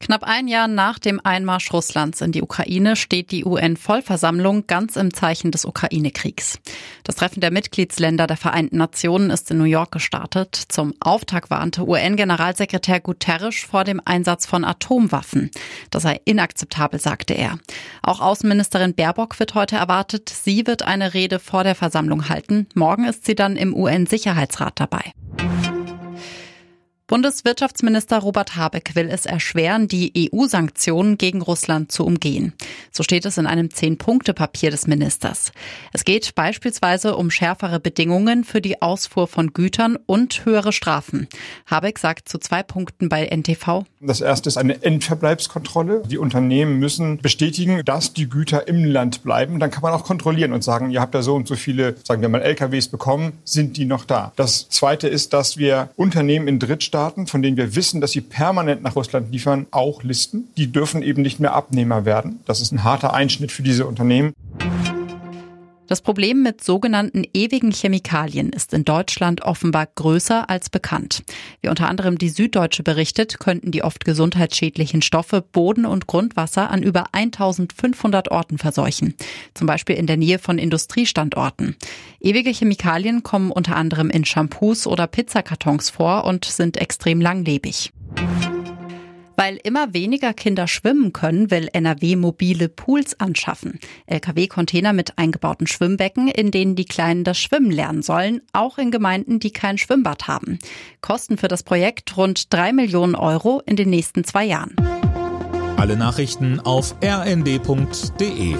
Knapp ein Jahr nach dem Einmarsch Russlands in die Ukraine steht die UN-Vollversammlung ganz im Zeichen des Ukraine-Kriegs. Das Treffen der Mitgliedsländer der Vereinten Nationen ist in New York gestartet. Zum Auftakt warnte UN-Generalsekretär Guterres vor dem Einsatz von Atomwaffen. Das sei inakzeptabel, sagte er. Auch Außenministerin Baerbock wird heute erwartet. Sie wird eine Rede vor der Versammlung halten. Morgen ist sie dann im UN-Sicherheitsrat dabei. Bundeswirtschaftsminister Robert Habeck will es erschweren, die EU-Sanktionen gegen Russland zu umgehen. So steht es in einem Zehn-Punkte-Papier des Ministers. Es geht beispielsweise um schärfere Bedingungen für die Ausfuhr von Gütern und höhere Strafen. Habeck sagt zu zwei Punkten bei NTV. Das erste ist eine Endverbleibskontrolle. Die Unternehmen müssen bestätigen, dass die Güter im Land bleiben. Dann kann man auch kontrollieren und sagen, ihr habt da so und so viele, sagen wir mal, LKWs bekommen, sind die noch da? Das zweite ist, dass wir Unternehmen in Drittstaaten Staaten, von denen wir wissen, dass sie permanent nach Russland liefern, auch listen. Die dürfen eben nicht mehr Abnehmer werden. Das ist ein harter Einschnitt für diese Unternehmen. Das Problem mit sogenannten ewigen Chemikalien ist in Deutschland offenbar größer als bekannt. Wie unter anderem die Süddeutsche berichtet, könnten die oft gesundheitsschädlichen Stoffe Boden und Grundwasser an über 1500 Orten verseuchen. Zum Beispiel in der Nähe von Industriestandorten. Ewige Chemikalien kommen unter anderem in Shampoos oder Pizzakartons vor und sind extrem langlebig. Weil immer weniger Kinder schwimmen können, will NRW mobile Pools anschaffen. Lkw-Container mit eingebauten Schwimmbecken, in denen die Kleinen das Schwimmen lernen sollen, auch in Gemeinden, die kein Schwimmbad haben. Kosten für das Projekt rund drei Millionen Euro in den nächsten zwei Jahren. Alle Nachrichten auf rnd.de